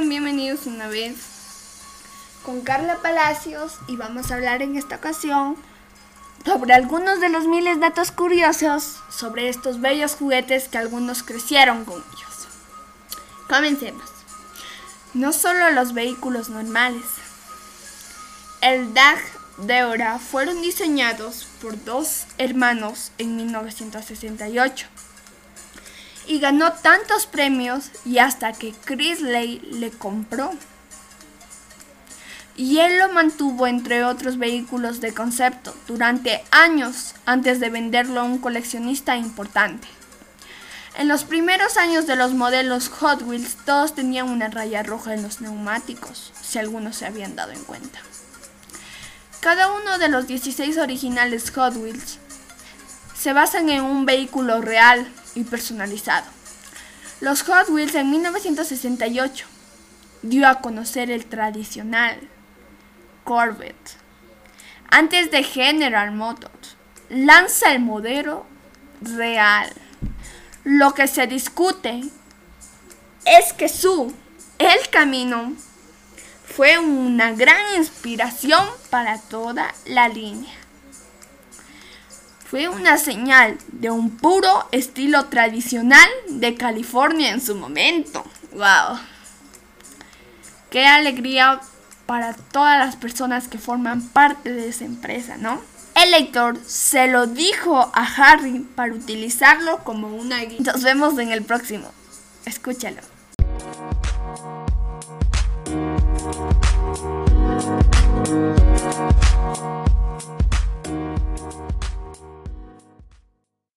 Bienvenidos una vez con Carla Palacios y vamos a hablar en esta ocasión sobre algunos de los miles datos curiosos sobre estos bellos juguetes que algunos crecieron con ellos. Comencemos. No solo los vehículos normales. El DAG de Ora fueron diseñados por dos hermanos en 1968 y ganó tantos premios y hasta que Ley le compró. Y él lo mantuvo entre otros vehículos de concepto durante años antes de venderlo a un coleccionista importante. En los primeros años de los modelos Hot Wheels todos tenían una raya roja en los neumáticos, si algunos se habían dado en cuenta. Cada uno de los 16 originales Hot Wheels se basan en un vehículo real y personalizado. Los Hot Wheels en 1968 dio a conocer el tradicional Corvette. Antes de General Motors, lanza el modelo real. Lo que se discute es que su El Camino fue una gran inspiración para toda la línea fue una señal de un puro estilo tradicional de California en su momento. ¡Wow! Qué alegría para todas las personas que forman parte de esa empresa, ¿no? El lector se lo dijo a Harry para utilizarlo como una guía. Nos vemos en el próximo. Escúchalo.